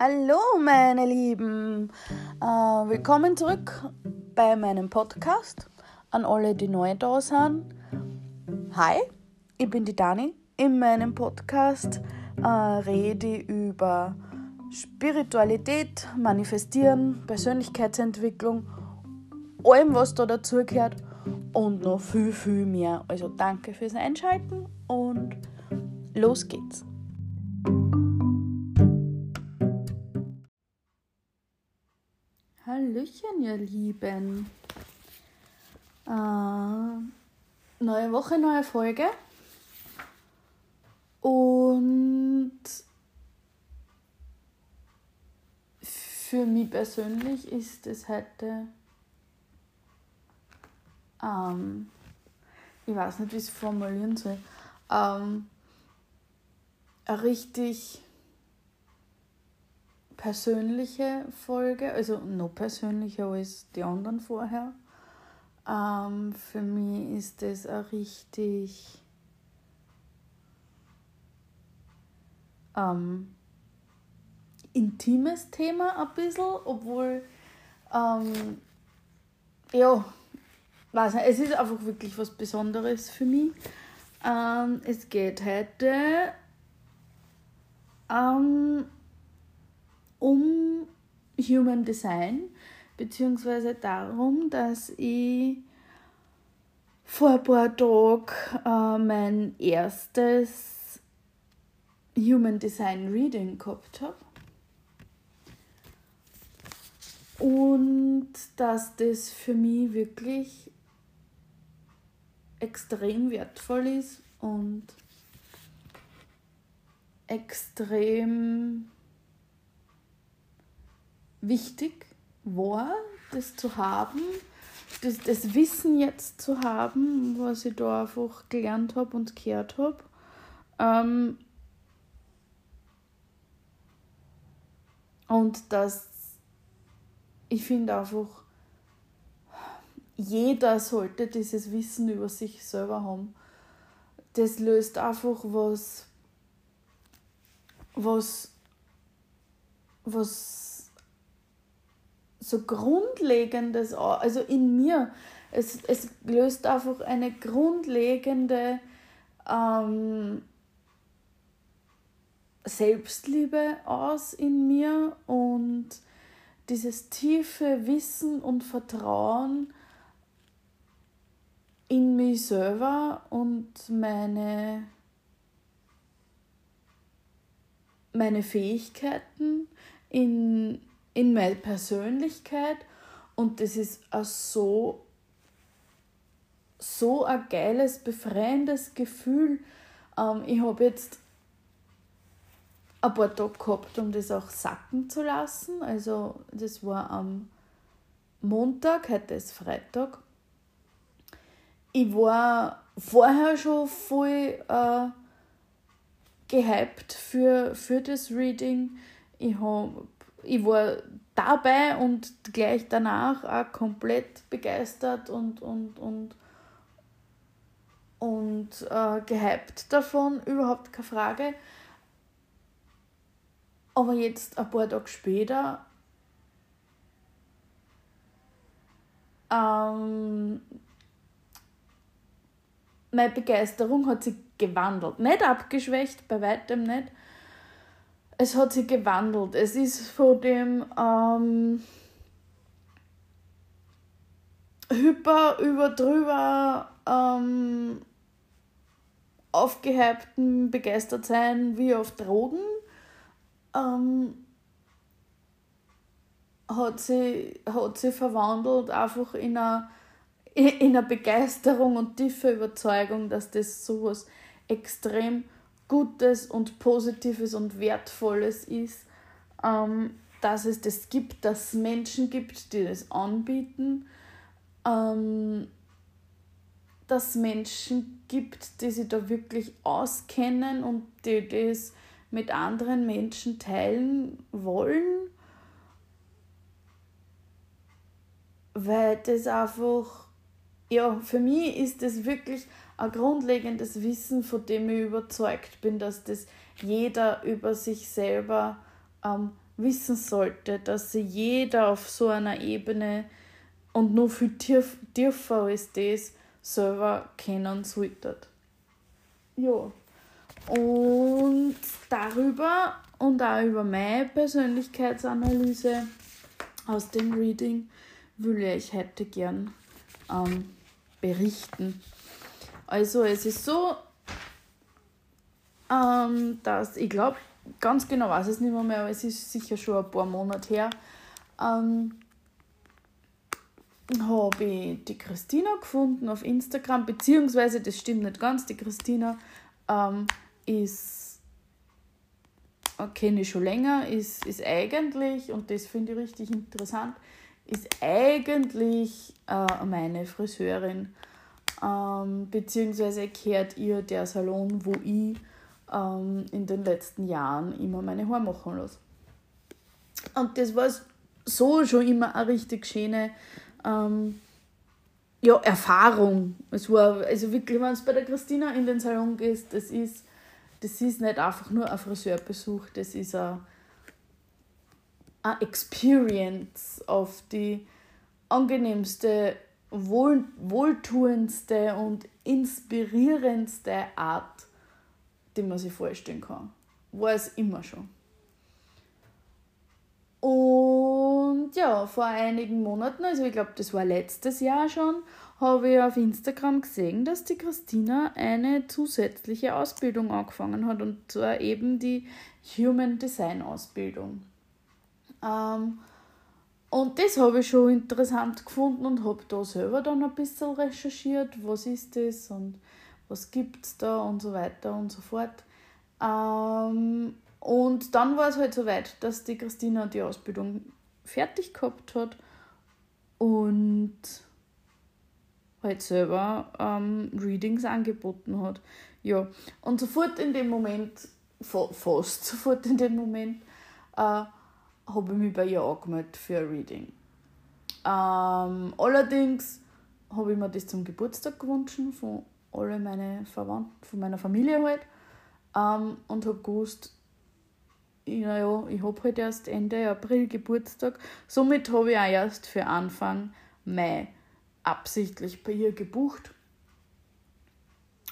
Hallo meine Lieben, äh, willkommen zurück bei meinem Podcast an alle, die neu da sind. Hi, ich bin die Dani. In meinem Podcast äh, rede ich über Spiritualität, Manifestieren, Persönlichkeitsentwicklung, allem was da dazugehört und noch viel, viel mehr. Also danke fürs Einschalten und los geht's. Hallöchen, ihr Lieben. Äh, neue Woche, neue Folge. Und für mich persönlich ist es heute, ähm, ich weiß nicht, wie ich es formulieren soll, ähm, richtig persönliche Folge, also noch persönlicher als die anderen vorher. Ähm, für mich ist das ein richtig ähm, intimes Thema ein bisschen, obwohl ähm, ja, weiß nicht, es ist einfach wirklich was Besonderes für mich. Ähm, es geht heute ähm, um Human Design, beziehungsweise darum, dass ich vor ein paar Tagen äh, mein erstes Human Design Reading gehabt habe. Und dass das für mich wirklich extrem wertvoll ist und extrem wichtig war, das zu haben, das, das Wissen jetzt zu haben, was ich da einfach gelernt habe und gehört habe. Ähm, und dass ich finde einfach, jeder sollte dieses Wissen über sich selber haben. Das löst einfach was, was, was so Grundlegendes, also in mir, es, es löst einfach eine grundlegende ähm, Selbstliebe aus in mir und dieses tiefe Wissen und Vertrauen in mich selber und meine, meine Fähigkeiten, in in meine Persönlichkeit und das ist auch so, so ein geiles, befreiendes Gefühl. Ähm, ich habe jetzt ein paar Tage gehabt, um das auch sacken zu lassen. Also das war am Montag, heute ist Freitag. Ich war vorher schon voll äh, gehypt für, für das Reading. Ich habe ich war dabei und gleich danach auch komplett begeistert und, und, und, und äh, gehypt davon, überhaupt keine Frage. Aber jetzt, ein paar Tage später, ähm, meine Begeisterung hat sich gewandelt. Nicht abgeschwächt, bei weitem nicht, es hat sich gewandelt. Es ist von dem ähm, hyper über drüber ähm, aufgehypten begeistert sein wie auf Drogen ähm, hat sie hat sie verwandelt einfach in eine in eine Begeisterung und tiefe Überzeugung, dass das sowas extrem Gutes und Positives und Wertvolles ist, ähm, dass es das gibt, dass es Menschen gibt, die das anbieten, ähm, dass es Menschen gibt, die sich da wirklich auskennen und die das mit anderen Menschen teilen wollen, weil das einfach, ja, für mich ist das wirklich ein grundlegendes Wissen, von dem ich überzeugt bin, dass das jeder über sich selber ähm, wissen sollte, dass sie jeder auf so einer Ebene und nur viel tief, tiefer als das selber kennen sollte. Ja. Und darüber und auch über meine Persönlichkeitsanalyse aus dem Reading will ich heute gern ähm, berichten. Also es ist so, ähm, dass ich glaube, ganz genau weiß es nicht mehr, mehr, aber es ist sicher schon ein paar Monate her, ähm, habe ich die Christina gefunden auf Instagram, beziehungsweise, das stimmt nicht ganz, die Christina ähm, ist, äh, kenne ich schon länger, ist, ist eigentlich, und das finde ich richtig interessant, ist eigentlich äh, meine Friseurin, ähm, beziehungsweise kehrt ihr der Salon, wo ich ähm, in den letzten Jahren immer meine Haare machen lasse. Und das war so schon immer eine richtig schöne ähm, ja, Erfahrung. Es war, also wirklich, wenn du bei der Christina in den Salon gehst, das ist, das ist nicht einfach nur ein Friseurbesuch, das ist ein, Experience auf die angenehmste, wohl, wohltuendste und inspirierendste Art, die man sich vorstellen kann. War es immer schon. Und ja, vor einigen Monaten, also ich glaube, das war letztes Jahr schon, habe ich auf Instagram gesehen, dass die Christina eine zusätzliche Ausbildung angefangen hat und zwar eben die Human Design Ausbildung. Ähm, und das habe ich schon interessant gefunden und habe da selber dann ein bisschen recherchiert, was ist das und was gibt es da und so weiter und so fort. Ähm, und dann war es halt so weit, dass die Christina die Ausbildung fertig gehabt hat und halt selber ähm, Readings angeboten hat. Ja, und sofort in dem Moment, fast sofort in dem Moment, äh, habe ich mich bei ihr angemeldet für ein Reading. Ähm, allerdings habe ich mir das zum Geburtstag gewünscht von alle meine Verwandten, von meiner Familie halt. Ähm, und habe gewusst, naja, ich habe halt erst Ende April Geburtstag. Somit habe ich auch erst für Anfang Mai absichtlich bei ihr gebucht.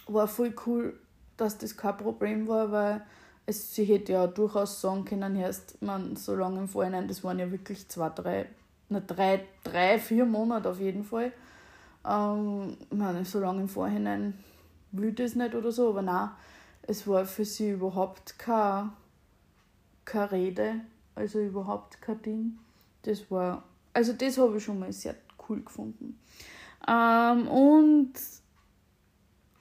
War voll cool, dass das kein Problem war, weil es, sie hätte ja durchaus sagen können, erst man so lange im Vorhinein, das waren ja wirklich zwei, drei, na, drei, drei, vier Monate auf jeden Fall. Ähm, meine, so lange im Vorhinein will das nicht oder so, aber nein, es war für sie überhaupt kein keine Rede, also überhaupt kein Ding. Das war, also das habe ich schon mal sehr cool gefunden. Ähm, und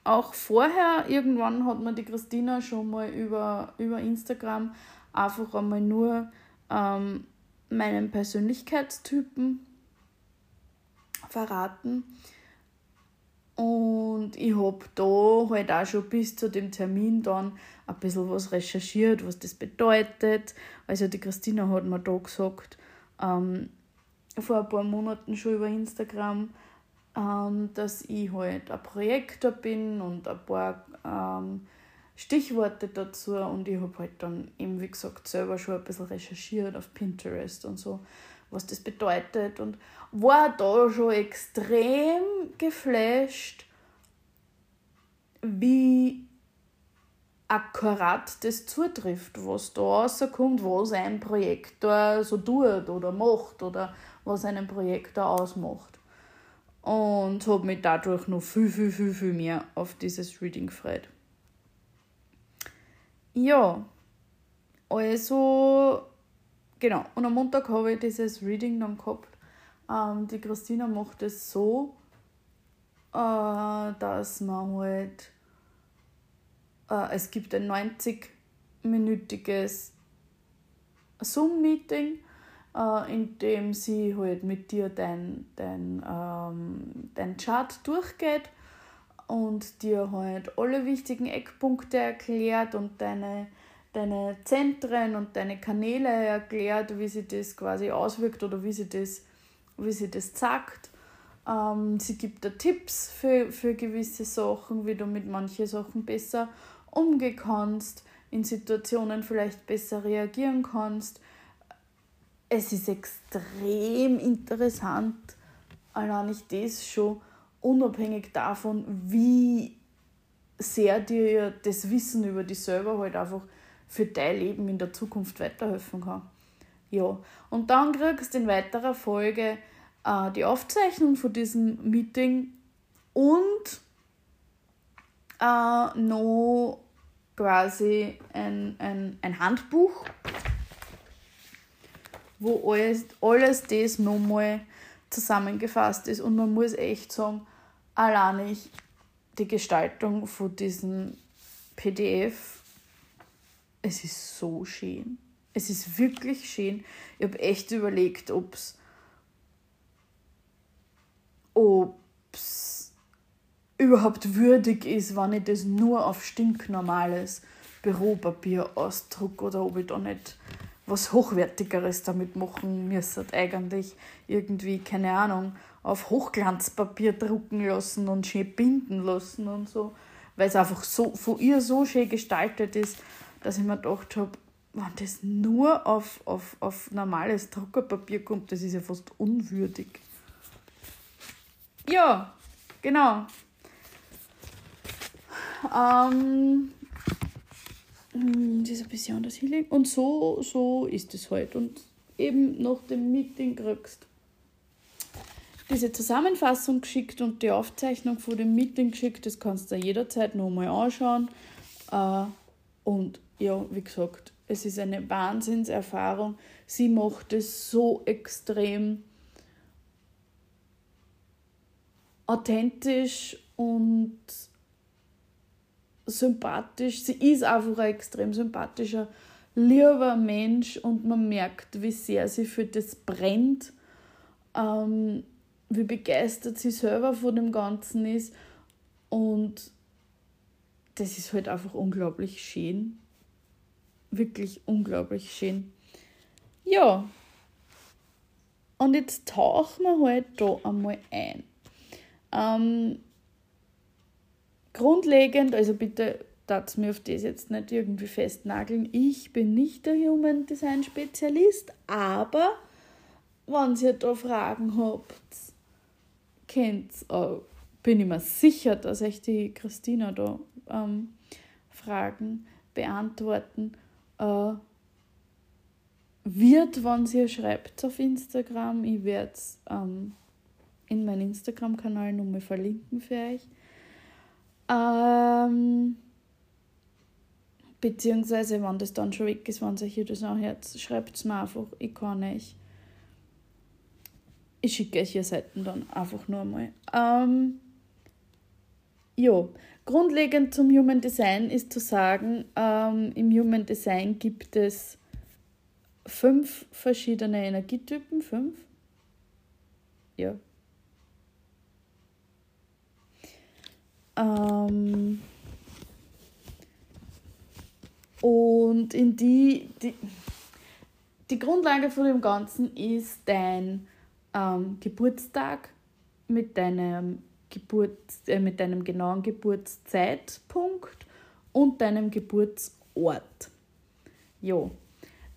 auch vorher, irgendwann hat mir die Christina schon mal über, über Instagram einfach einmal nur ähm, meinen Persönlichkeitstypen verraten. Und ich habe da halt auch schon bis zu dem Termin dann ein bisschen was recherchiert, was das bedeutet. Also die Christina hat mir da gesagt, ähm, vor ein paar Monaten schon über Instagram, ähm, dass ich halt ein Projektor bin und ein paar ähm, Stichworte dazu und ich habe halt dann eben, wie gesagt, selber schon ein bisschen recherchiert auf Pinterest und so, was das bedeutet und war da schon extrem geflasht, wie akkurat das zutrifft, was da rauskommt, was ein Projektor so tut oder macht oder was einen Projektor ausmacht. Und habe mich dadurch noch viel, viel, viel, viel mehr auf dieses Reading gefreut. Ja, also, genau. Und am Montag habe ich dieses Reading dann gehabt. Ähm, die Christina macht es so, äh, dass man halt äh, es gibt ein 90-minütiges Zoom-Meeting, äh, in dem sie halt mit dir dein, dein, ähm, dein Chart durchgeht und dir halt alle wichtigen Eckpunkte erklärt und deine, deine Zentren und deine Kanäle erklärt, wie sie das quasi auswirkt oder wie sie das, wie sie das sagt. Ähm, sie gibt dir Tipps für, für gewisse Sachen, wie du mit manchen Sachen besser umgehen kannst, in Situationen vielleicht besser reagieren kannst. Es ist extrem interessant, allein nicht das schon, unabhängig davon, wie sehr dir das Wissen über dich selber halt einfach für dein Leben in der Zukunft weiterhelfen kann. Ja, und dann kriegst du in weiterer Folge äh, die Aufzeichnung von diesem Meeting und äh, noch quasi ein, ein, ein Handbuch, wo alles, alles das nochmal zusammengefasst ist. Und man muss echt sagen, allein ich die Gestaltung von diesem PDF, es ist so schön. Es ist wirklich schön. Ich habe echt überlegt, ob es überhaupt würdig ist, wenn ich das nur auf stinknormales Büropapier ausdrucke oder ob ich da nicht was Hochwertigeres damit machen müsste. Eigentlich irgendwie, keine Ahnung, auf Hochglanzpapier drucken lassen und schön binden lassen und so. Weil es einfach so von ihr so schön gestaltet ist, dass ich mir gedacht habe, wenn das nur auf, auf, auf normales Druckerpapier kommt, das ist ja fast unwürdig. Ja, genau. Ähm, ist ein bisschen anders Healing. Und so, so ist es halt. Und eben nach dem Meeting kriegst diese Zusammenfassung geschickt und die Aufzeichnung von dem Meeting geschickt. Das kannst du jederzeit nochmal anschauen. Äh, und ja, wie gesagt, es ist eine Wahnsinnserfahrung. Sie macht es so extrem authentisch und sympathisch. Sie ist einfach ein extrem sympathischer, lieber Mensch und man merkt, wie sehr sie für das brennt, ähm, wie begeistert sie selber von dem Ganzen ist und das ist halt einfach unglaublich schön wirklich unglaublich schön. Ja, und jetzt tauchen wir halt da einmal ein. Ähm, grundlegend, also bitte darf mir auf das jetzt nicht irgendwie festnageln. Ich bin nicht der Human Design Spezialist, aber wenn ihr da Fragen habt, kennt äh, bin ich mir sicher, dass euch die Christina da ähm, Fragen beantworten äh, wird, wenn sie schreibt auf Instagram. Ich werde es ähm, in meinem Instagram-Kanal nochmal verlinken für euch. Ähm, beziehungsweise, wenn das dann schon weg ist, wenn sich das anhört, schreibt es mir einfach. Ich kann euch. Ich schicke euch hier Seiten dann einfach nur mal. Ähm, ja, Grundlegend zum Human Design ist zu sagen, ähm, im Human Design gibt es fünf verschiedene Energietypen. Fünf? Ja. Ähm, und in die, die, die Grundlage von dem Ganzen ist dein ähm, Geburtstag mit deinem Geburt, äh, mit deinem genauen Geburtszeitpunkt und deinem Geburtsort. Ja.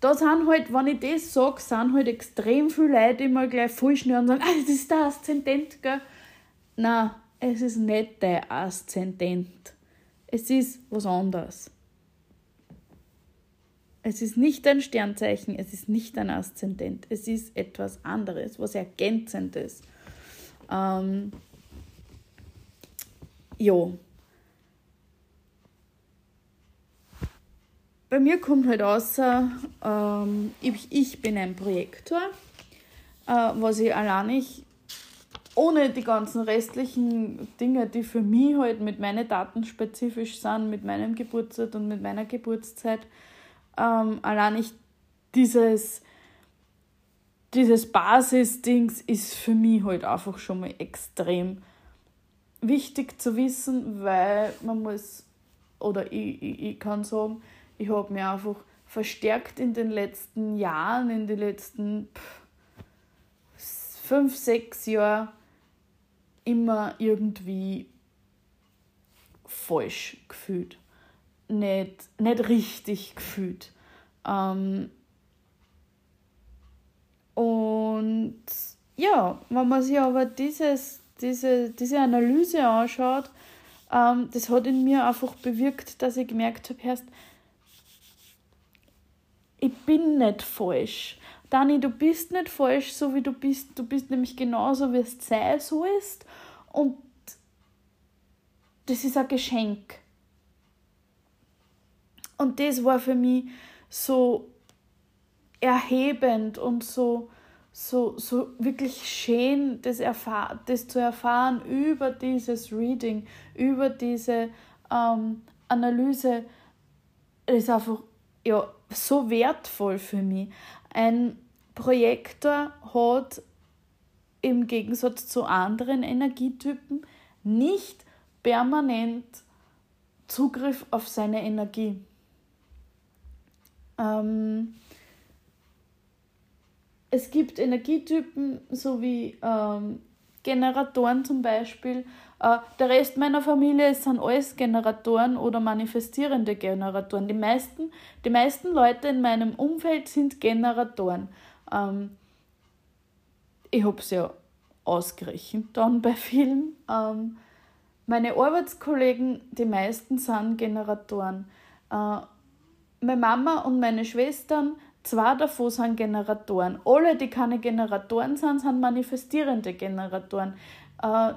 Da sind halt, wenn ich das sage, sind halt extrem viele Leute immer gleich voll schnell und sagen, ah, das ist der Aszendent, gell? Nein, es ist nicht der Aszendent. Es ist was anderes. Es ist nicht ein Sternzeichen, es ist nicht ein Aszendent, es ist etwas anderes, was Ergänzendes. Ähm, ja. Bei mir kommt halt außer, ähm, ich, ich bin ein Projektor, äh, was ich allein nicht ohne die ganzen restlichen Dinge, die für mich halt mit meinen Daten spezifisch sind, mit meinem Geburtstag und mit meiner Geburtszeit, ähm, allein nicht dieses, dieses Basisdings ist für mich halt einfach schon mal extrem wichtig zu wissen, weil man muss, oder ich, ich, ich kann sagen, ich habe mir einfach verstärkt in den letzten Jahren, in den letzten pff, fünf, sechs Jahren immer irgendwie falsch gefühlt. Nicht, nicht richtig gefühlt. Ähm, Und ja, wenn man sich aber dieses, diese, diese Analyse anschaut, ähm, das hat in mir einfach bewirkt, dass ich gemerkt habe, ich bin nicht falsch. Dani, du bist nicht falsch, so wie du bist. Du bist nämlich genauso, wie es sein sollst. Und das ist ein Geschenk. Und das war für mich so erhebend und so, so, so wirklich schön, das, das zu erfahren über dieses Reading, über diese ähm, Analyse. Das ist einfach ja, so wertvoll für mich. Ein Projektor hat im Gegensatz zu anderen Energietypen nicht permanent Zugriff auf seine Energie. Ähm, es gibt Energietypen, so wie ähm, Generatoren zum Beispiel. Äh, der Rest meiner Familie sind alles Generatoren oder manifestierende Generatoren. Die meisten, die meisten Leute in meinem Umfeld sind Generatoren. Ähm, ich habe es ja ausgerechnet dann bei vielen. Ähm, meine Arbeitskollegen, die meisten sind Generatoren. Äh, meine Mama und meine Schwestern, zwei davon sind Generatoren. Alle, die keine Generatoren sind, sind manifestierende Generatoren, äh,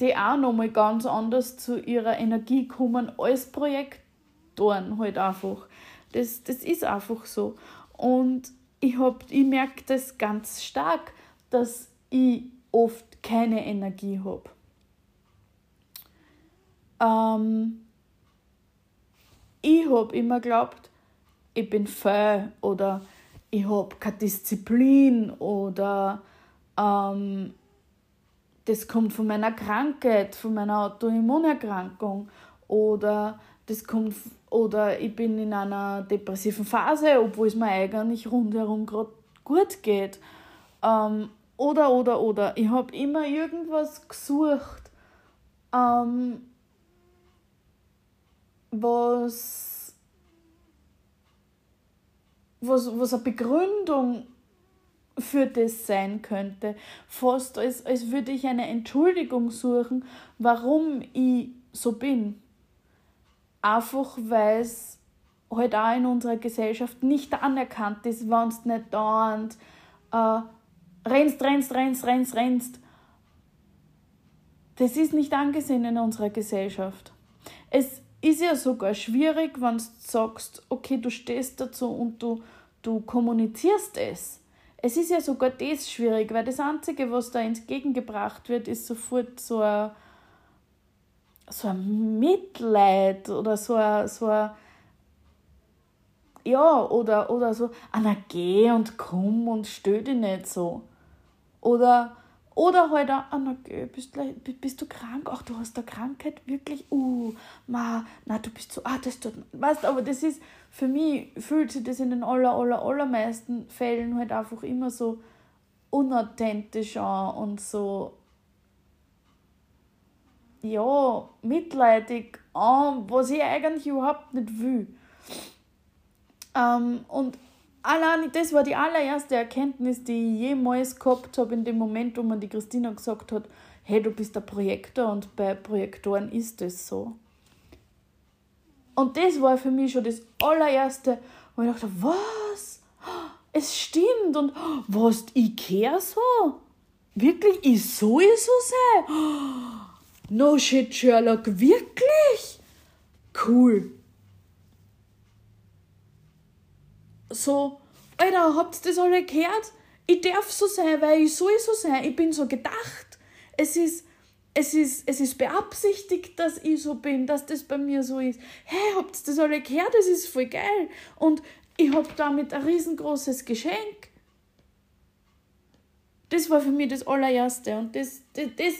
die auch nochmal ganz anders zu ihrer Energie kommen als Projektoren halt einfach. Das, das ist einfach so. Und ich, ich merke das ganz stark, dass ich oft keine Energie habe. Ähm, ich habe immer geglaubt, ich bin faul oder ich habe keine Disziplin oder ähm, das kommt von meiner Krankheit, von meiner Autoimmunerkrankung oder das kommt oder ich bin in einer depressiven Phase, obwohl es mir eigentlich rundherum gerade gut geht. Ähm, oder, oder, oder. Ich habe immer irgendwas gesucht, ähm, was, was, was eine Begründung für das sein könnte. Fast als, als würde ich eine Entschuldigung suchen, warum ich so bin. Einfach weil es halt auch in unserer Gesellschaft nicht anerkannt ist, wenn es nicht dauernd äh, rennst, rennst, rennst, rennst, rennst. Das ist nicht angesehen in unserer Gesellschaft. Es ist ja sogar schwierig, wenn du sagst, okay, du stehst dazu und du, du kommunizierst es. Es ist ja sogar das schwierig, weil das Einzige, was da entgegengebracht wird, ist sofort so ein, so ein Mitleid oder so ein, so ein ja, oder, oder so, ah, na geh und komm und stell dich nicht so. Oder, oder halt auch, ah, na geh, bist, bist du krank? Ach, du hast eine Krankheit? Wirklich? Uh, ma, na, du bist so, ah, das tut, weißt aber das ist, für mich fühlt sich das in den aller, aller, allermeisten Fällen halt einfach immer so unauthentisch an und so, ja, mitleidig an, was ich eigentlich überhaupt nicht will. Ähm, und allein das war die allererste Erkenntnis, die ich jemals gehabt habe, in dem Moment, wo man die Christina gesagt hat, hey, du bist der Projektor und bei Projektoren ist das so. Und das war für mich schon das allererste, wo ich dachte, was? Es stimmt und was, ich kehre so? Wirklich, ich soll so sein? No shit, Sherlock, wirklich? Cool. so, Alter, habt ihr das alle gehört? Ich darf so sein, weil ich soll so sein. Ich bin so gedacht. Es ist, es ist, es ist beabsichtigt, dass ich so bin, dass das bei mir so ist. Hey, habt ihr das alle gehört? Das ist voll geil. Und ich hab damit ein riesengroßes Geschenk. Das war für mich das allererste. Und das, das, das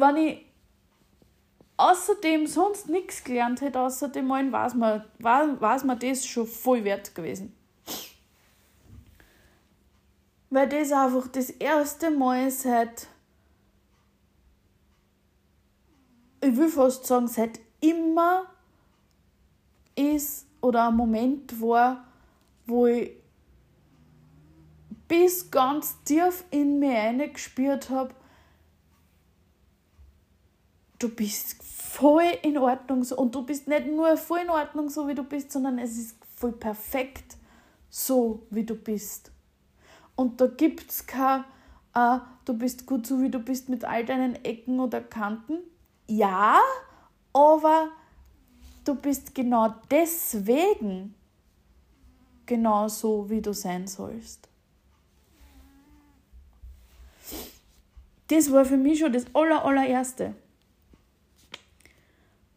wenn ich außerdem sonst nichts gelernt hätte, außer dem Malen, war es mir, das schon voll wert gewesen. Weil das einfach das erste Mal seit, ich will fast sagen, seit immer ist oder ein Moment war, wo ich bis ganz tief in mir gespürt habe, du bist voll in Ordnung so. Und du bist nicht nur voll in Ordnung so, wie du bist, sondern es ist voll perfekt so, wie du bist. Und da gibt es kein, äh, du bist gut so, wie du bist mit all deinen Ecken oder Kanten. Ja, aber du bist genau deswegen genau so, wie du sein sollst. Das war für mich schon das aller, allererste.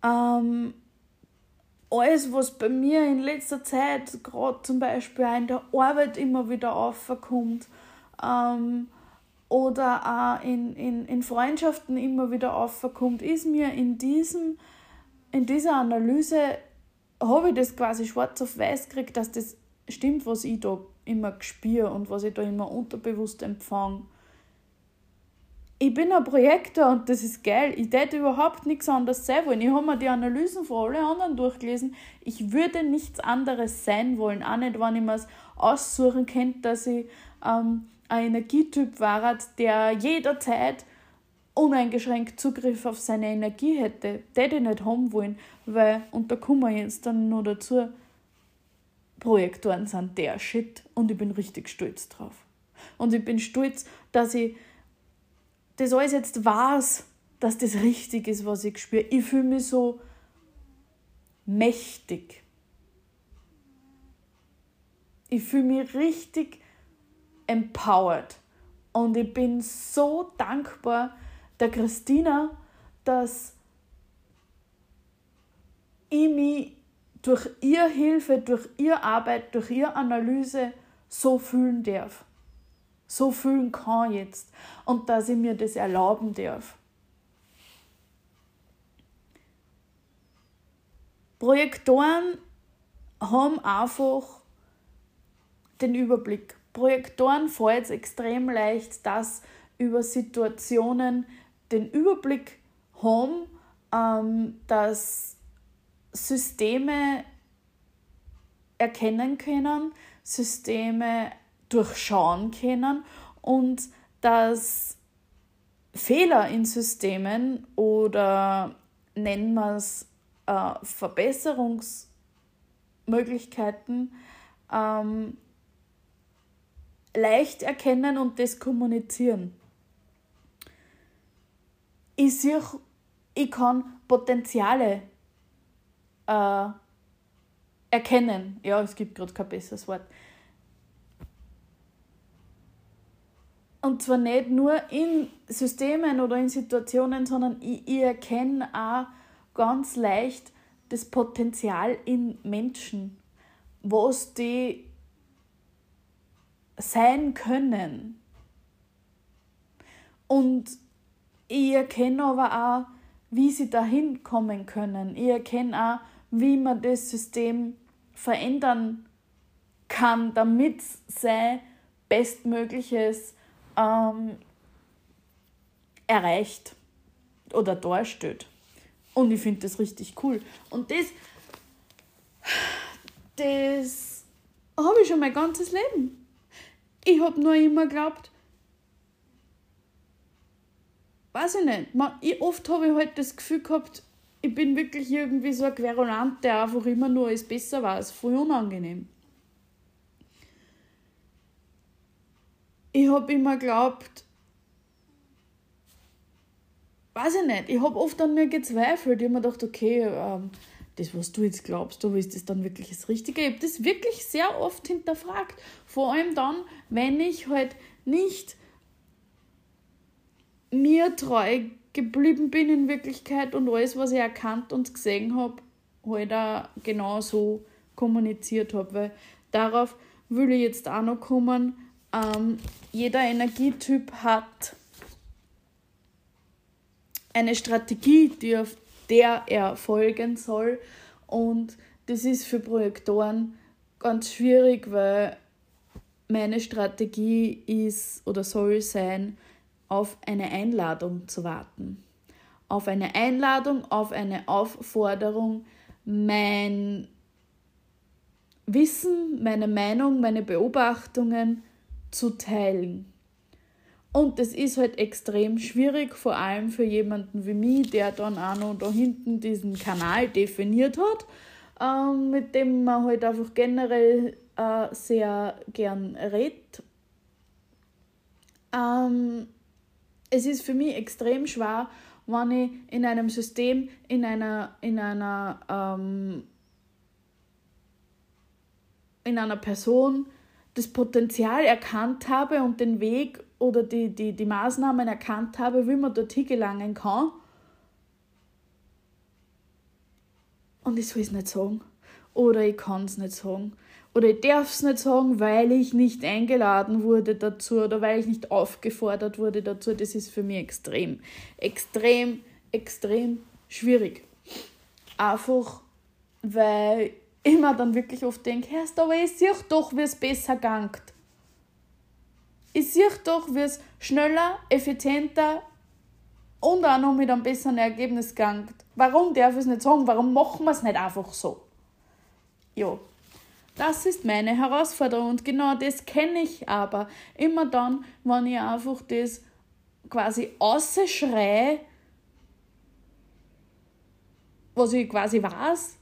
Ähm, alles, was bei mir in letzter Zeit, gerade zum Beispiel auch in der Arbeit immer wieder aufkommt, ähm, oder auch in, in, in Freundschaften immer wieder aufkommt, ist mir in, diesem, in dieser Analyse, habe ich das quasi schwarz auf weiß gekriegt, dass das stimmt, was ich da immer spüre und was ich da immer unterbewusst empfange ich bin ein Projektor und das ist geil. Ich hätte überhaupt nichts anderes sein wollen. Ich habe mir die Analysen von allen anderen durchgelesen. Ich würde nichts anderes sein wollen. Auch nicht, wenn ich mir es aussuchen könnte, dass ich ähm, ein Energietyp war, der jederzeit uneingeschränkt Zugriff auf seine Energie hätte. Das hätte ich nicht haben wollen, weil, und da kommen wir jetzt dann noch dazu, Projektoren sind der Shit und ich bin richtig stolz drauf. Und ich bin stolz, dass ich das alles jetzt weiß, dass das richtig ist, was ich spüre. Ich fühle mich so mächtig. Ich fühle mich richtig empowered. Und ich bin so dankbar der Christina, dass ich mich durch ihre Hilfe, durch ihre Arbeit, durch ihre Analyse so fühlen darf so fühlen kann jetzt und dass ich mir das erlauben darf. Projektoren haben einfach den Überblick. Projektoren fällt es extrem leicht, dass über Situationen den Überblick haben, ähm, dass Systeme erkennen können, Systeme durchschauen können und dass Fehler in Systemen oder nennen wir es äh, Verbesserungsmöglichkeiten ähm, leicht erkennen und das kommunizieren. Ich, sehe, ich kann Potenziale äh, erkennen. Ja, es gibt gerade kein besseres Wort. Und zwar nicht nur in Systemen oder in Situationen, sondern ich, ich erkenne auch ganz leicht das Potenzial in Menschen, was die sein können. Und ich erkenne aber auch, wie sie dahin kommen können. Ich erkenne auch, wie man das System verändern kann, damit sein bestmögliches ähm, erreicht oder darstellt. Und ich finde das richtig cool. Und das, das habe ich schon mein ganzes Leben. Ich habe nur immer geglaubt, weiß ich nicht, man, ich, oft habe ich halt das Gefühl gehabt, ich bin wirklich irgendwie so ein Querulant, der einfach immer nur alles besser ist voll unangenehm. Ich habe immer geglaubt, weiß ich nicht, ich habe oft an mir gezweifelt. Ich habe mir gedacht, okay, ähm, das, was du jetzt glaubst, aber ist das dann wirklich das Richtige? Ich habe das wirklich sehr oft hinterfragt. Vor allem dann, wenn ich halt nicht mir treu geblieben bin in Wirklichkeit und alles, was ich erkannt und gesehen habe, halt auch genau so kommuniziert habe. Weil darauf will ich jetzt auch noch kommen, ähm, jeder Energietyp hat eine Strategie, die auf der er folgen soll. Und das ist für Projektoren ganz schwierig, weil meine Strategie ist oder soll sein, auf eine Einladung zu warten. Auf eine Einladung, auf eine Aufforderung, mein Wissen, meine Meinung, meine Beobachtungen zu teilen. Und das ist halt extrem schwierig, vor allem für jemanden wie mich, der dann auch noch da hinten diesen Kanal definiert hat, ähm, mit dem man halt einfach generell äh, sehr gern redet. Ähm, es ist für mich extrem schwer, wenn ich in einem System, in einer, in einer, ähm, in einer Person das Potenzial erkannt habe und den Weg oder die, die, die Maßnahmen erkannt habe, wie man dorthin gelangen kann. Und ich soll es nicht sagen. Oder ich kann es nicht sagen. Oder ich darf es nicht sagen, weil ich nicht eingeladen wurde dazu oder weil ich nicht aufgefordert wurde dazu. Das ist für mich extrem, extrem, extrem schwierig. Einfach, weil ich mir dann wirklich oft denke, Herrst, aber ich sehe doch, wie es besser gangt. Ich sehe doch, wie es schneller, effizienter und auch noch mit einem besseren Ergebnis gangt. Warum darf ich es nicht sagen? Warum machen wir es nicht einfach so? Ja, das ist meine Herausforderung und genau das kenne ich aber. Immer dann, wenn ich einfach das quasi ausschreie, was ich quasi weiß,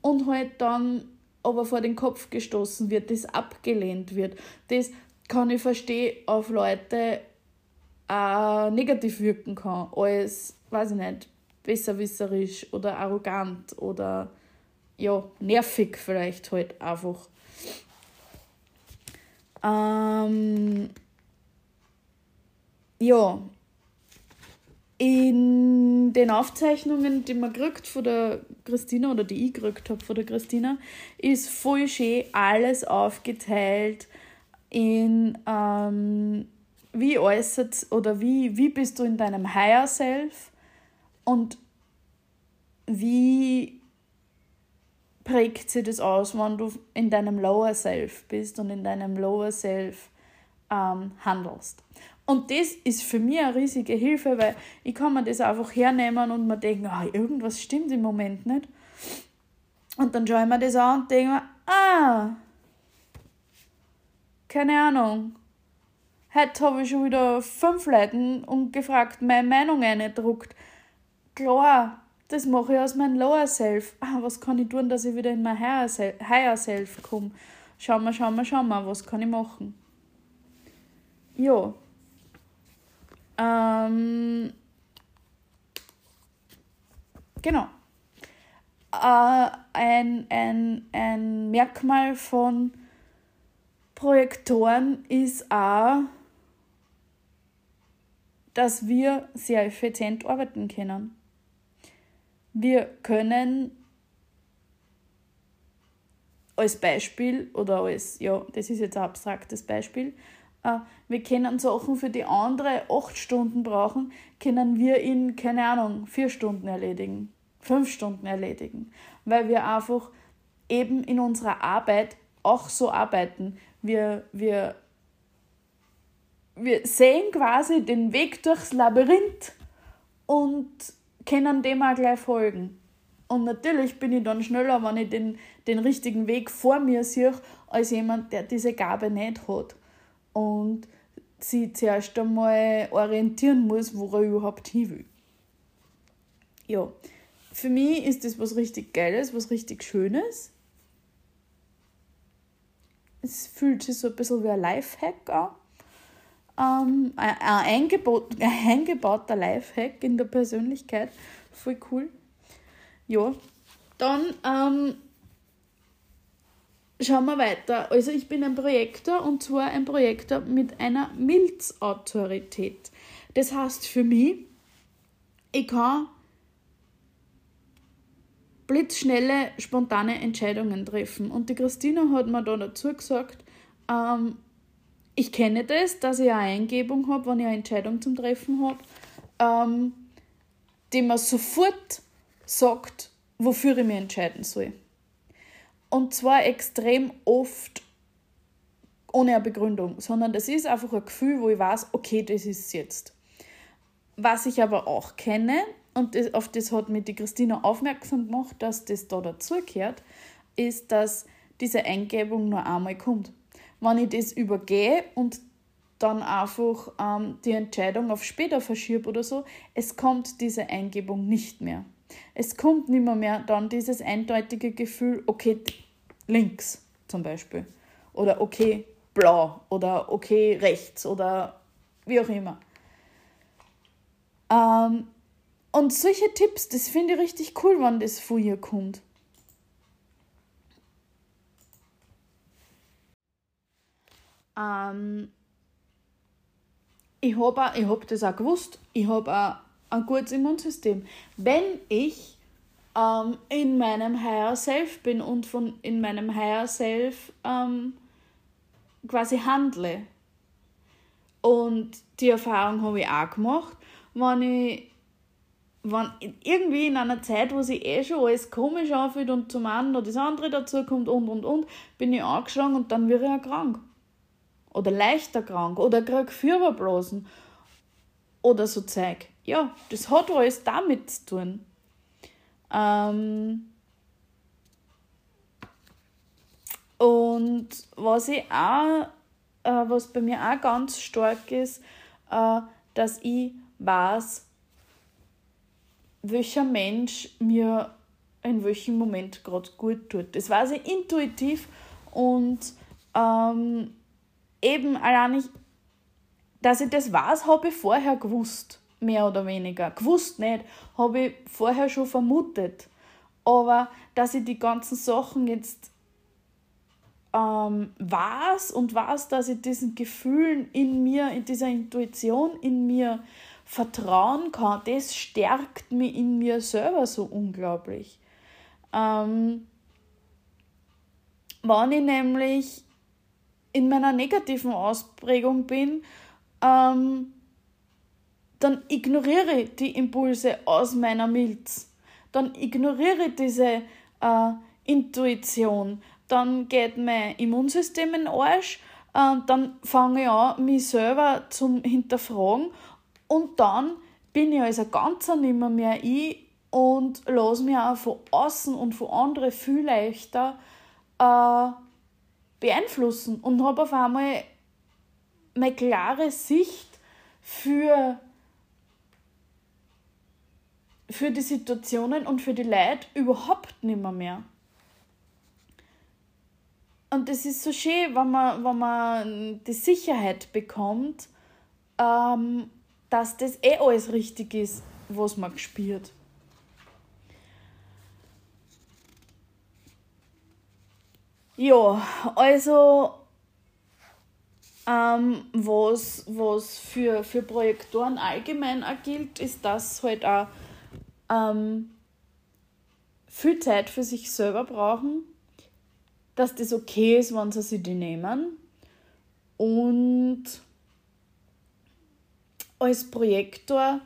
und halt dann aber vor den Kopf gestoßen wird, das abgelehnt wird. Das kann ich verstehen, auf Leute auch negativ wirken kann, als, weiß ich nicht, besserwisserisch oder arrogant oder ja, nervig vielleicht halt einfach. Ähm, ja, in den Aufzeichnungen, die man kriegt von der Christina oder die ich gekriegt habe von der Christina, ist voll schön alles aufgeteilt in ähm, wie äußert oder wie, wie bist du in deinem Higher Self und wie prägt sich das aus, wenn du in deinem Lower Self bist und in deinem Lower Self ähm, handelst. Und das ist für mich eine riesige Hilfe, weil ich kann mir das einfach hernehmen und mir denken, oh, irgendwas stimmt im Moment nicht. Und dann schaue ich mir das an und denke mir, ah, keine Ahnung. Heute habe ich schon wieder fünf Leute und gefragt, meine Meinung eingedruckt. Klar, das mache ich aus meinem Lower Self. Ah, was kann ich tun, dass ich wieder in mein Higher Self komme? Schauen wir, schauen wir, schauen wir, was kann ich machen? Ja. Ähm, genau. Äh, ein, ein, ein Merkmal von Projektoren ist auch, dass wir sehr effizient arbeiten können. Wir können als Beispiel oder als, ja, das ist jetzt ein abstraktes Beispiel, äh, wir können Sachen für die andere acht Stunden brauchen, können wir in, keine Ahnung, vier Stunden erledigen, fünf Stunden erledigen, weil wir einfach eben in unserer Arbeit auch so arbeiten. Wir, wir, wir sehen quasi den Weg durchs Labyrinth und können dem auch gleich folgen. Und natürlich bin ich dann schneller, wenn ich den, den richtigen Weg vor mir sehe, als jemand, der diese Gabe nicht hat. Und sie zuerst einmal orientieren muss, wo er überhaupt hin will. Ja, für mich ist das was richtig Geiles, was richtig Schönes. Es fühlt sich so ein bisschen wie ein Lifehack an ähm, ein, eingebaut, ein eingebauter Lifehack in der Persönlichkeit. Voll cool. Ja, dann ähm, schauen wir weiter. Also ich bin ein Projektor und zwar ein Projektor mit einer Milzautorität. Das heißt für mich, ich kann blitzschnelle, spontane Entscheidungen treffen. Und die Christina hat mir da dazu gesagt, ähm, ich kenne das, dass ich eine Eingebung habe, wenn ich eine Entscheidung zum Treffen habe, ähm, die mir sofort sagt, wofür ich mich entscheiden soll. Und zwar extrem oft ohne eine Begründung, sondern das ist einfach ein Gefühl, wo ich weiß, okay, das ist es jetzt. Was ich aber auch kenne, und auf das hat mich die Christina aufmerksam gemacht, dass das da dazugehört, ist, dass diese Eingebung nur einmal kommt wenn ich das übergehe und dann einfach ähm, die Entscheidung auf später verschiebe oder so, es kommt diese Eingebung nicht mehr. Es kommt nicht mehr, mehr dann dieses eindeutige Gefühl, okay, links zum Beispiel. Oder okay, blau. Oder okay, rechts. Oder wie auch immer. Ähm, und solche Tipps, das finde ich richtig cool, wenn das von ihr kommt. Ähm, ich habe hab das auch gewusst. Ich habe ein gutes Immunsystem. Wenn ich ähm, in meinem Higher Self bin und von in meinem Higher Self ähm, quasi handle. Und die Erfahrung habe ich auch gemacht, wenn ich wenn irgendwie in einer Zeit, wo sich eh schon alles komisch anfühlt und zum einen noch das andere dazu kommt und und und, bin ich angeschlagen und dann wäre ich auch krank. Oder leichter krank oder krieg Fieberblasen oder so Zeug. Ja, das hat alles damit zu tun. Ähm und was ich auch, äh, was bei mir auch ganz stark ist, äh, dass ich weiß, welcher Mensch mir in welchem Moment gerade gut tut. Das weiß ich intuitiv und ähm, eben allein ich, dass ich das weiß, habe ich vorher gewusst, mehr oder weniger. Gewusst nicht, habe ich vorher schon vermutet. Aber dass ich die ganzen Sachen jetzt ähm, weiß und weiß, dass ich diesen Gefühlen in mir, in dieser Intuition in mir vertrauen kann, das stärkt mich in mir selber so unglaublich. Ähm, wenn ich nämlich in meiner negativen Ausprägung bin, ähm, dann ignoriere ich die Impulse aus meiner Milz. Dann ignoriere ich diese äh, Intuition. Dann geht mein Immunsystem in den Arsch. Äh, dann fange ich an, mich selber zum Hinterfragen und dann bin ich als ein Ganzer nicht mehr, ich und lasse mich auch von außen und von anderen viel leichter äh, beeinflussen und habe auf einmal eine klare Sicht für, für die Situationen und für die Leute überhaupt nicht mehr. mehr. Und es ist so schön, wenn man, wenn man die Sicherheit bekommt, ähm, dass das eh alles richtig ist, was man spürt. Ja, also ähm, was, was für, für Projektoren allgemein auch gilt, ist, dass halt auch ähm, viel Zeit für sich selber brauchen, dass das okay ist, wenn sie sich die nehmen und als Projektor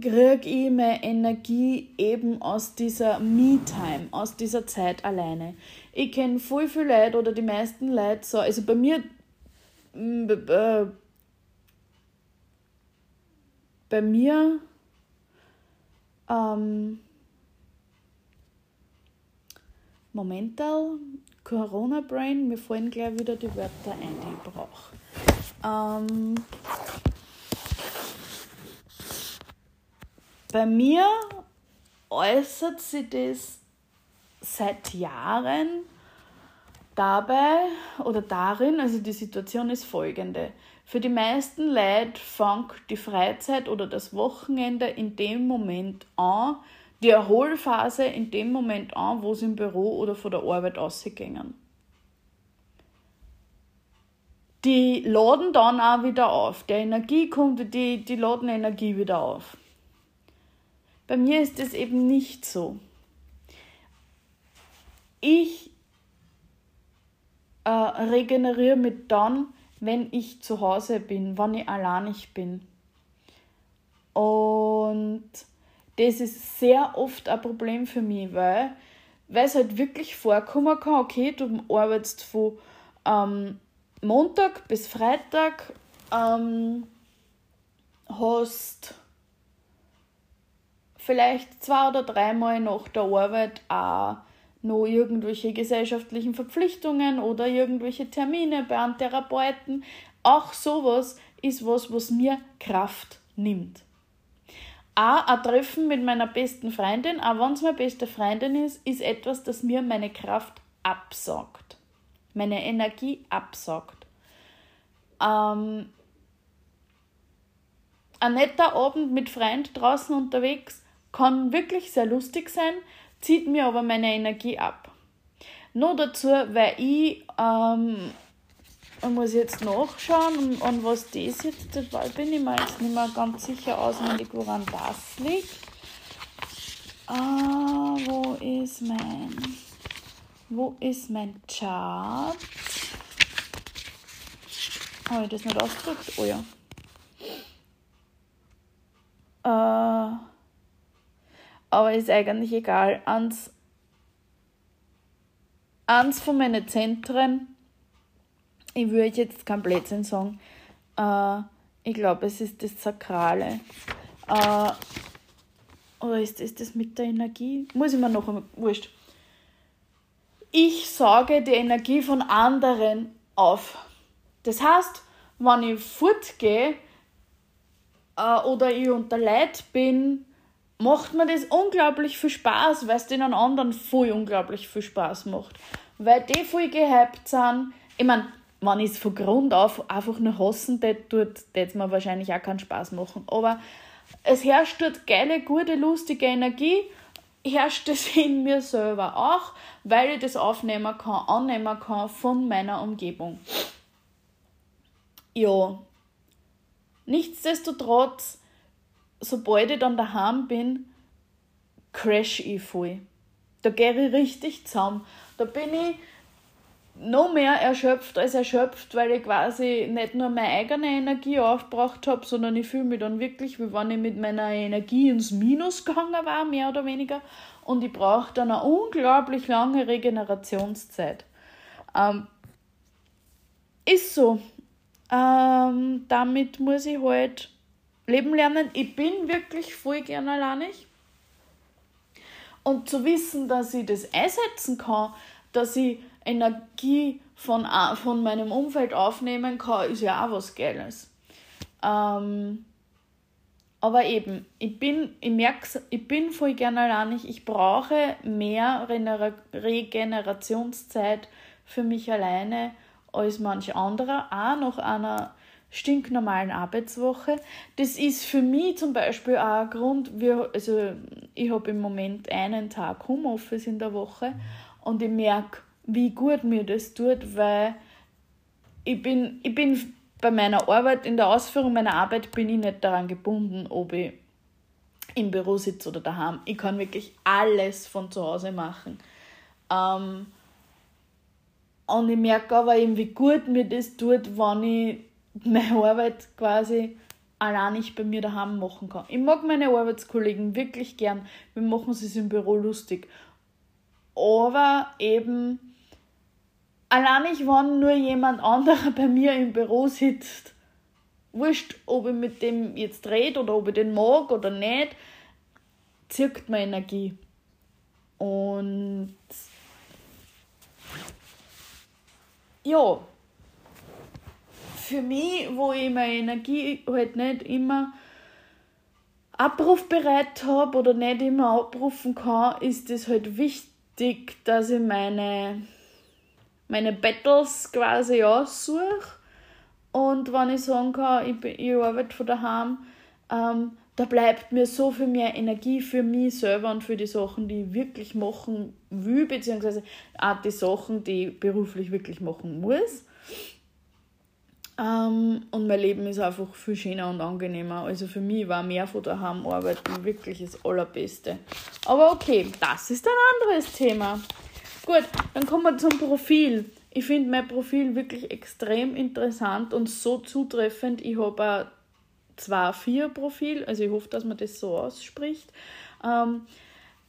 kriege ich meine Energie eben aus dieser Me-Time, aus dieser Zeit alleine. Ich kenne voll viele Leute oder die meisten Leute so, also bei mir, bei mir, ähm, Momental, Corona Brain, mir fallen gleich wieder die Wörter ein, die ich brauche. Ähm, bei mir äußert sich das seit Jahren dabei oder darin, also die Situation ist folgende. Für die meisten Leute fängt die Freizeit oder das Wochenende in dem Moment an, die Erholphase in dem Moment an, wo sie im Büro oder vor der Arbeit ausgehen die laden dann auch wieder auf. Der Energie kommt, die, die laden Energie wieder auf. Bei mir ist es eben nicht so. Ich äh, regeneriere mich dann, wenn ich zu Hause bin, wenn ich alleinig bin. Und das ist sehr oft ein Problem für mich, weil, weil es halt wirklich vorkommen kann, okay, du arbeitest von ähm, Montag bis Freitag ähm, hast vielleicht zwei oder dreimal nach der Arbeit auch noch irgendwelche gesellschaftlichen Verpflichtungen oder irgendwelche Termine bei einem Therapeuten. Auch sowas ist was, was mir Kraft nimmt. Auch ein Treffen mit meiner besten Freundin, auch wenn es meine beste Freundin ist, ist etwas, das mir meine Kraft absaugt. Meine Energie absaugt. Ähm, ein netter Abend mit Freund draußen unterwegs kann wirklich sehr lustig sein, zieht mir aber meine Energie ab. Nur dazu, weil ich, ähm, ich muss jetzt nachschauen, an was das jetzt, das bin ich mir jetzt nicht mehr ganz sicher auswendig, woran das liegt. Ah, wo ist mein, wo ist mein Chart? Habe ich das nicht ausgedrückt? Oh ja. Äh, aber ist eigentlich egal. Eins, eins von meinen Zentren, ich würde jetzt kein Blödsinn sagen, äh, ich glaube, es ist das Sakrale. Äh, oder ist das das mit der Energie? Muss ich mir noch einmal, wurscht. Ich sauge die Energie von anderen auf. Das heißt, wenn ich fortgehe äh, oder ich unter Leid bin, macht mir das unglaublich viel Spaß, weil es den anderen voll unglaublich viel Spaß macht. Weil die voll gehypt sind. Ich meine, wenn ich es von Grund auf einfach nur hassen tät, tut es mir wahrscheinlich auch keinen Spaß machen. Aber es herrscht dort geile, gute, lustige Energie, herrscht es in mir selber auch, weil ich das aufnehmen kann, annehmen kann von meiner Umgebung. Ja. Nichtsdestotrotz sobald ich dann daheim bin, crash ich voll. Da gehe ich richtig zusammen. Da bin ich noch mehr erschöpft als erschöpft, weil ich quasi nicht nur meine eigene Energie aufgebracht habe, sondern ich fühle mich dann wirklich, wie wenn ich mit meiner Energie ins Minus gegangen war, mehr oder weniger. Und ich brauche dann eine unglaublich lange Regenerationszeit. Ähm, ist so. Ähm, damit muss ich halt leben lernen. Ich bin wirklich voll gern alleinig. Und zu wissen, dass ich das einsetzen kann, dass ich Energie von, von meinem Umfeld aufnehmen kann, ist ja auch was Geiles. Ähm, aber eben, ich bin, ich merke ich bin voll gern alleinig. Ich brauche mehr Regenerationszeit für mich alleine als manch anderer. Auch nach einer stinknormalen Arbeitswoche. Das ist für mich zum Beispiel auch ein Grund, wir, also ich habe im Moment einen Tag Homeoffice in der Woche und ich merke, wie gut mir das tut, weil ich bin, ich bin bei meiner Arbeit, in der Ausführung meiner Arbeit bin ich nicht daran gebunden, ob ich im Büro sitze oder daheim. Ich kann wirklich alles von zu Hause machen. Ähm, und ich merke aber eben, wie gut mir das tut, wenn ich meine Arbeit quasi allein nicht bei mir daheim machen kann. Ich mag meine Arbeitskollegen wirklich gern. Wir machen es im Büro lustig. Aber eben allein ich, wenn nur jemand anderer bei mir im Büro sitzt, wurscht, ob ich mit dem jetzt rede oder ob ich den mag oder nicht, zirkt mir Energie. Und ja, für mich, wo ich meine Energie halt nicht immer abrufbereit habe oder nicht immer abrufen kann, ist es halt wichtig, dass ich meine, meine Battles quasi aussuche. Und wenn ich sagen kann, ich, ich arbeite von daheim, ähm, da bleibt mir so viel mehr Energie für mich selber und für die Sachen, die ich wirklich machen will, beziehungsweise auch die Sachen, die ich beruflich wirklich machen muss. Ähm, und mein Leben ist einfach viel schöner und angenehmer. Also für mich war mehr von daheim arbeiten wirklich das Allerbeste. Aber okay, das ist ein anderes Thema. Gut, dann kommen wir zum Profil. Ich finde mein Profil wirklich extrem interessant und so zutreffend. Ich habe ein 2-4-Profil, also ich hoffe, dass man das so ausspricht. Ähm,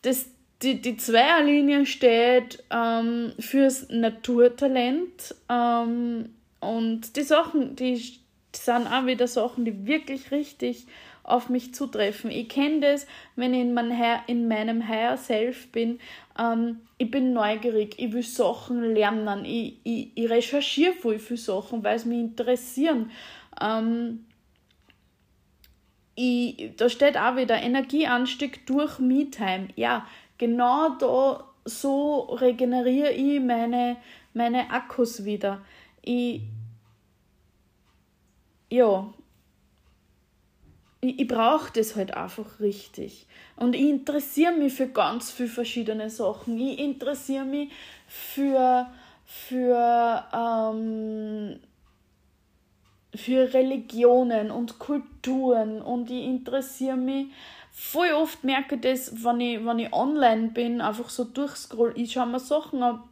das, die, die Zweierlinie steht ähm, fürs Naturtalent. Ähm, und die Sachen, die, sind auch wieder Sachen, die wirklich richtig auf mich zutreffen. Ich kenne das, wenn ich in, mein, in meinem Higher Self bin. Ähm, ich bin neugierig, ich will Sachen lernen, ich, ich, ich recherchiere voll viele Sachen, weil es mich interessieren. Ähm, ich, da steht auch wieder Energieanstieg durch Me-Time. Ja, genau da so regeneriere ich meine, meine Akkus wieder. Ich, ja, ich, ich brauche das halt einfach richtig. Und ich interessiere mich für ganz viele verschiedene Sachen. Ich interessiere mich für, für, ähm, für Religionen und Kulturen und ich interessiere mich voll oft merke ich das, wenn ich, wenn ich online bin, einfach so durchscroll, ich schaue mir Sachen an,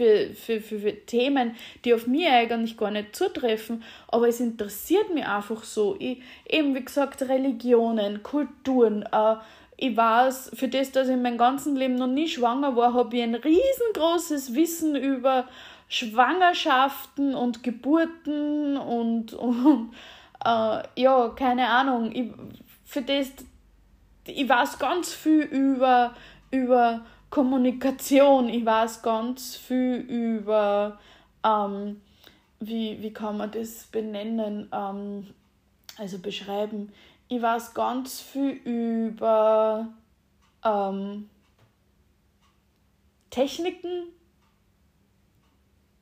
für, für, für, für Themen, die auf mich eigentlich gar nicht zutreffen, aber es interessiert mich einfach so. Ich, eben wie gesagt, Religionen, Kulturen, äh, ich weiß, für das, dass ich mein ganzes Leben noch nie schwanger war, habe ich ein riesengroßes Wissen über Schwangerschaften und Geburten und, und äh, ja, keine Ahnung. Ich, für das, ich weiß ganz viel über, über Kommunikation, ich weiß ganz viel über, ähm, wie, wie kann man das benennen, ähm, also beschreiben. Ich weiß ganz viel über ähm, Techniken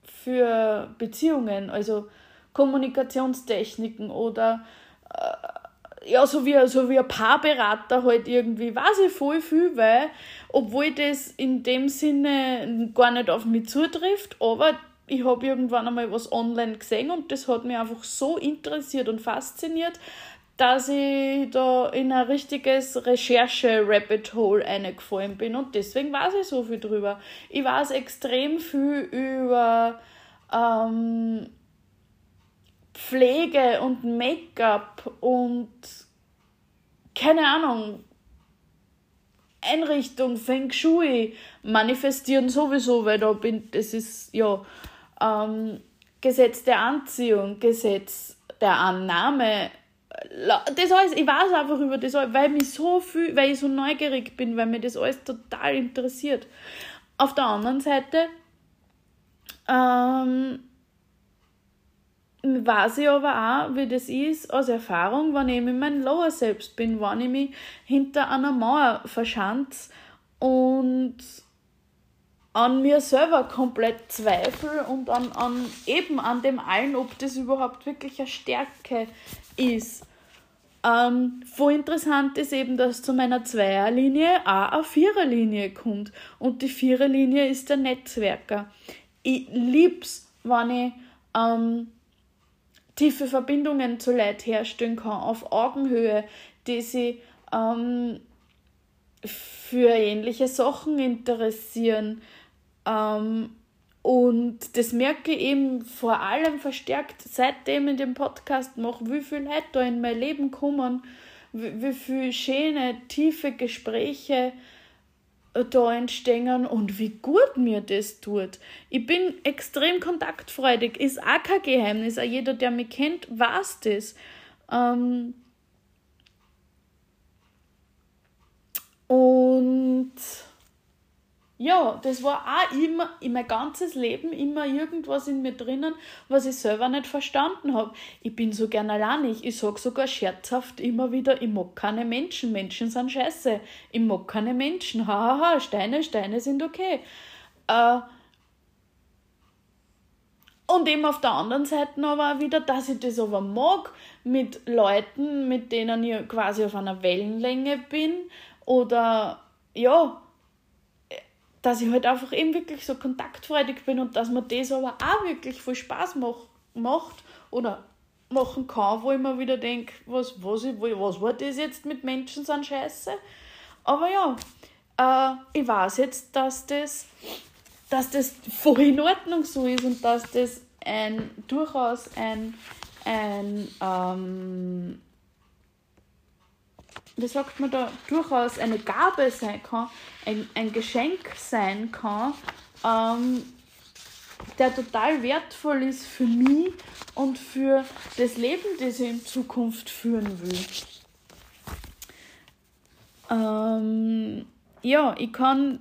für Beziehungen, also Kommunikationstechniken oder äh, ja, so wie, so wie ein Paarberater halt irgendwie, weiß ich voll viel, weil, obwohl das in dem Sinne gar nicht auf mich zutrifft, aber ich habe irgendwann einmal was online gesehen und das hat mich einfach so interessiert und fasziniert, dass ich da in ein richtiges Recherche-Rabbit Hole eingefallen bin und deswegen weiß ich so viel drüber. Ich weiß extrem viel über ähm, Pflege und Make-up und keine Ahnung, Einrichtung, Feng Shui, manifestieren sowieso, weil da bin, das ist ja ähm, Gesetz der Anziehung, Gesetz der Annahme. Das alles, ich weiß einfach über das alles, weil mich so viel, weil ich so neugierig bin, weil mir das alles total interessiert. Auf der anderen Seite ähm, weiß ich aber auch, wie das ist, aus Erfahrung, wenn ich in meinem Lower Selbst bin, wenn ich mich hinter einer Mauer verschanze und an mir selber komplett zweifle und an, an eben an dem allen, ob das überhaupt wirklich eine Stärke ist. Ähm, wo interessant ist eben, dass zu meiner Zweierlinie auch eine Viererlinie kommt. Und die Viererlinie ist der Netzwerker. Ich lieb's, wenn ich ähm, tiefe Verbindungen zu Leuten herstellen kann, auf Augenhöhe, die sich ähm, für ähnliche Sachen interessieren. Ähm, und das merke ich eben vor allem verstärkt, seitdem ich den Podcast mache, wie viele Leute da in mein Leben kommen, wie, wie viele schöne, tiefe Gespräche da entstehen und wie gut mir das tut. Ich bin extrem kontaktfreudig, ist auch kein Geheimnis. Auch jeder, der mich kennt, weiß das. Ähm und ja, das war auch immer, in mein ganzes Leben immer irgendwas in mir drinnen, was ich selber nicht verstanden habe. Ich bin so gern alleinig. Ich sage sogar scherzhaft immer wieder, ich mag keine Menschen. Menschen sind scheiße. Ich mag keine Menschen. Hahaha, ha, ha. Steine, Steine sind okay. Äh, und eben auf der anderen Seite aber wieder, dass ich das aber mag, mit Leuten, mit denen ich quasi auf einer Wellenlänge bin oder ja, dass ich halt einfach eben wirklich so kontaktfreudig bin und dass mir das aber auch wirklich viel Spaß mach, macht oder machen kann, wo ich mir wieder denke, was, was, was war das jetzt mit Menschen sind scheiße. Aber ja, äh, ich weiß jetzt, dass das, dass das voll in Ordnung so ist und dass das ein durchaus ein, ein ähm, wie sagt man da, durchaus eine Gabe sein kann, ein, ein Geschenk sein kann, ähm, der total wertvoll ist für mich und für das Leben, das ich in Zukunft führen will. Ähm, ja, ich kann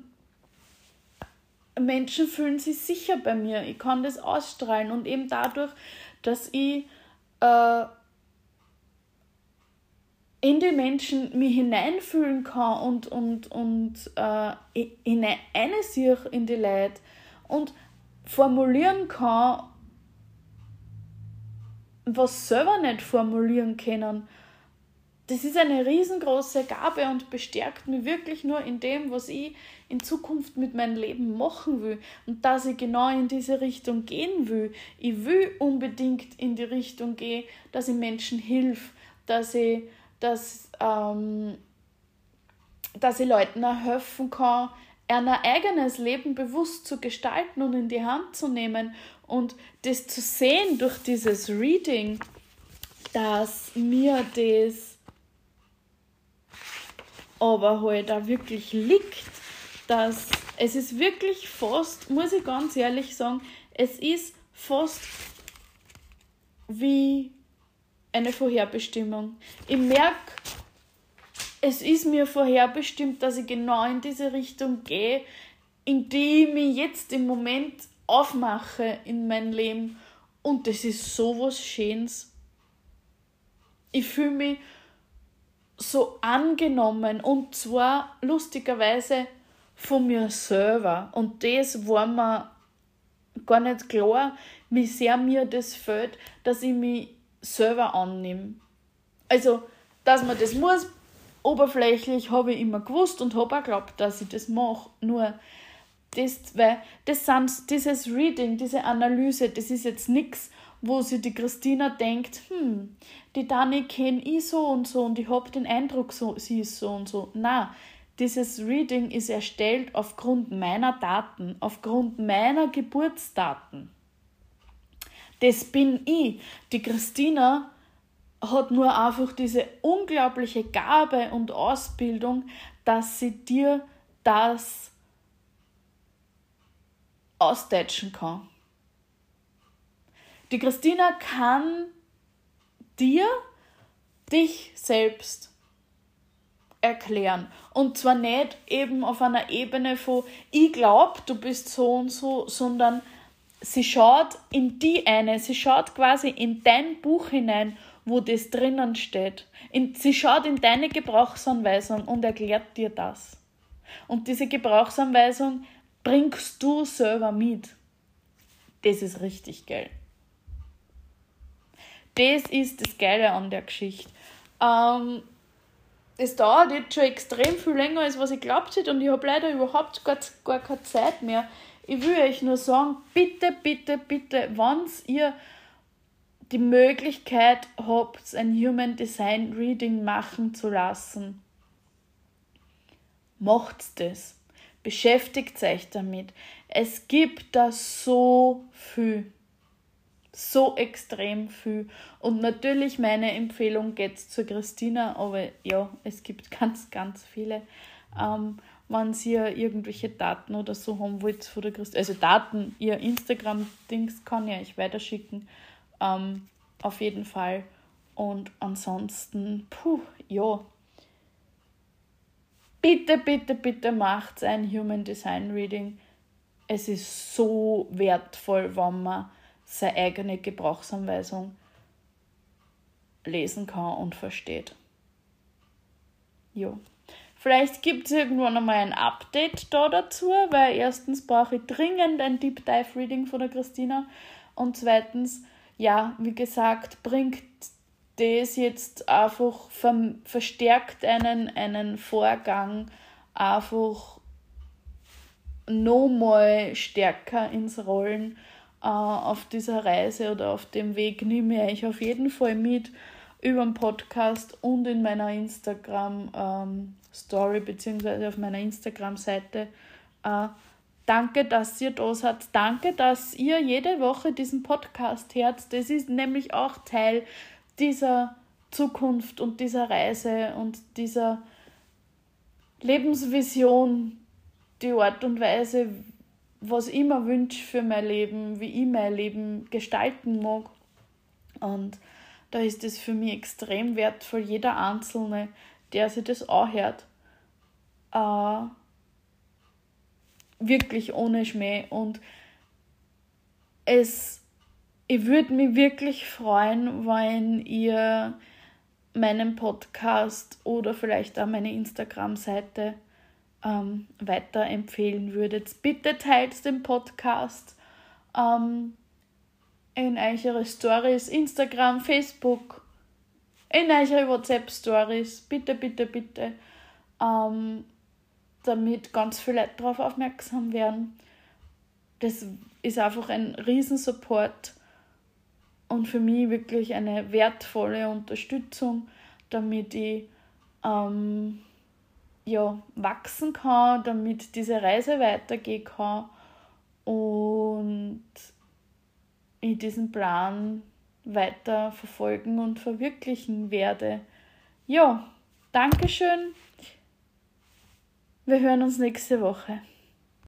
Menschen fühlen sich sicher bei mir. Ich kann das ausstrahlen und eben dadurch, dass ich äh, in die Menschen mich hineinfühlen kann und, und, und äh, hinein sehe in die Leute und formulieren kann, was selber nicht formulieren können. Das ist eine riesengroße Gabe und bestärkt mich wirklich nur in dem, was ich in Zukunft mit meinem Leben machen will und dass ich genau in diese Richtung gehen will. Ich will unbedingt in die Richtung gehen, dass ich Menschen hilf, dass ich, dass, ähm, dass ich Leuten auch helfen kann, ein eigenes Leben bewusst zu gestalten und in die Hand zu nehmen und das zu sehen durch dieses Reading, dass mir das aber halt auch wirklich liegt, dass es ist wirklich fast, muss ich ganz ehrlich sagen, es ist fast wie eine Vorherbestimmung. Ich merke, es ist mir vorherbestimmt, dass ich genau in diese Richtung gehe, in die ich mich jetzt im Moment aufmache in mein Leben. Und das ist so was Schönes. Ich fühle mich so angenommen und zwar lustigerweise von mir selber. Und das war mir gar nicht klar, wie sehr mir das fällt, dass ich mich selber annehme. Also, dass man das muss, oberflächlich habe ich immer gewusst und habe auch geglaubt, dass ich das mache. Nur das, weil das sind, dieses Reading, diese Analyse, das ist jetzt nichts, wo sich die Christina denkt, hm, die Dani kenne ich so und so und ich habe den Eindruck, so, sie ist so und so. Na, dieses Reading ist erstellt aufgrund meiner Daten, aufgrund meiner Geburtsdaten. Das bin ich. Die Christina hat nur einfach diese unglaubliche Gabe und Ausbildung, dass sie dir das austätschen kann. Die Christina kann dir dich selbst erklären. Und zwar nicht eben auf einer Ebene von, ich glaube, du bist so und so, sondern sie schaut in die eine, sie schaut quasi in dein Buch hinein wo das drinnen steht. In, sie schaut in deine Gebrauchsanweisung und erklärt dir das. Und diese Gebrauchsanweisung bringst du selber mit. Das ist richtig geil. Das ist das Geile an der Geschichte. Ähm, es dauert jetzt schon extrem viel länger, als was ich glaubt hätte und ich habe leider überhaupt gar, gar keine Zeit mehr. Ich will euch nur sagen, bitte, bitte, bitte, wenn ihr die Möglichkeit habt, ein Human Design Reading machen zu lassen, macht das. Beschäftigt euch damit. Es gibt da so viel. So extrem viel. Und natürlich meine Empfehlung geht zur Christina, aber ja, es gibt ganz, ganz viele. Wenn ihr irgendwelche Daten oder so haben wollt von der Christina, also Daten, ihr Instagram-Dings kann ich euch weiterschicken. Ähm, auf jeden Fall. Und ansonsten, puh, ja. Bitte, bitte, bitte macht ein Human Design Reading. Es ist so wertvoll, wenn man seine eigene Gebrauchsanweisung lesen kann und versteht. Ja. Vielleicht gibt es irgendwann einmal ein Update da dazu, weil erstens brauche ich dringend ein Deep Dive Reading von der Christina und zweitens ja, wie gesagt, bringt das jetzt einfach verstärkt einen, einen Vorgang einfach nochmal stärker ins Rollen äh, auf dieser Reise oder auf dem Weg nehme ich auf jeden Fall mit über den Podcast und in meiner Instagram ähm, beziehungsweise auf meiner Instagram Seite äh, Danke, dass ihr da seid. Danke, dass ihr jede Woche diesen Podcast hört. Das ist nämlich auch Teil dieser Zukunft und dieser Reise und dieser Lebensvision, die Art und Weise, was ich mir wünsche für mein Leben, wie ich mein Leben gestalten mag. Und da ist es für mich extrem wertvoll, jeder Einzelne, der sich das anhört, äh, wirklich ohne Schmäh. Und es, ich würde mich wirklich freuen, wenn ihr meinen Podcast oder vielleicht auch meine Instagram-Seite ähm, weiterempfehlen würdet. Bitte teilt den Podcast ähm, in eure Stories, Instagram, Facebook, in eure WhatsApp-Stories. Bitte, bitte, bitte. Ähm, damit ganz viele Leute darauf aufmerksam werden. Das ist einfach ein Riesensupport und für mich wirklich eine wertvolle Unterstützung, damit ich ähm, ja, wachsen kann, damit diese Reise weitergehen kann und diesen Plan weiter verfolgen und verwirklichen werde. Ja, Dankeschön. Wir hören uns nächste Woche.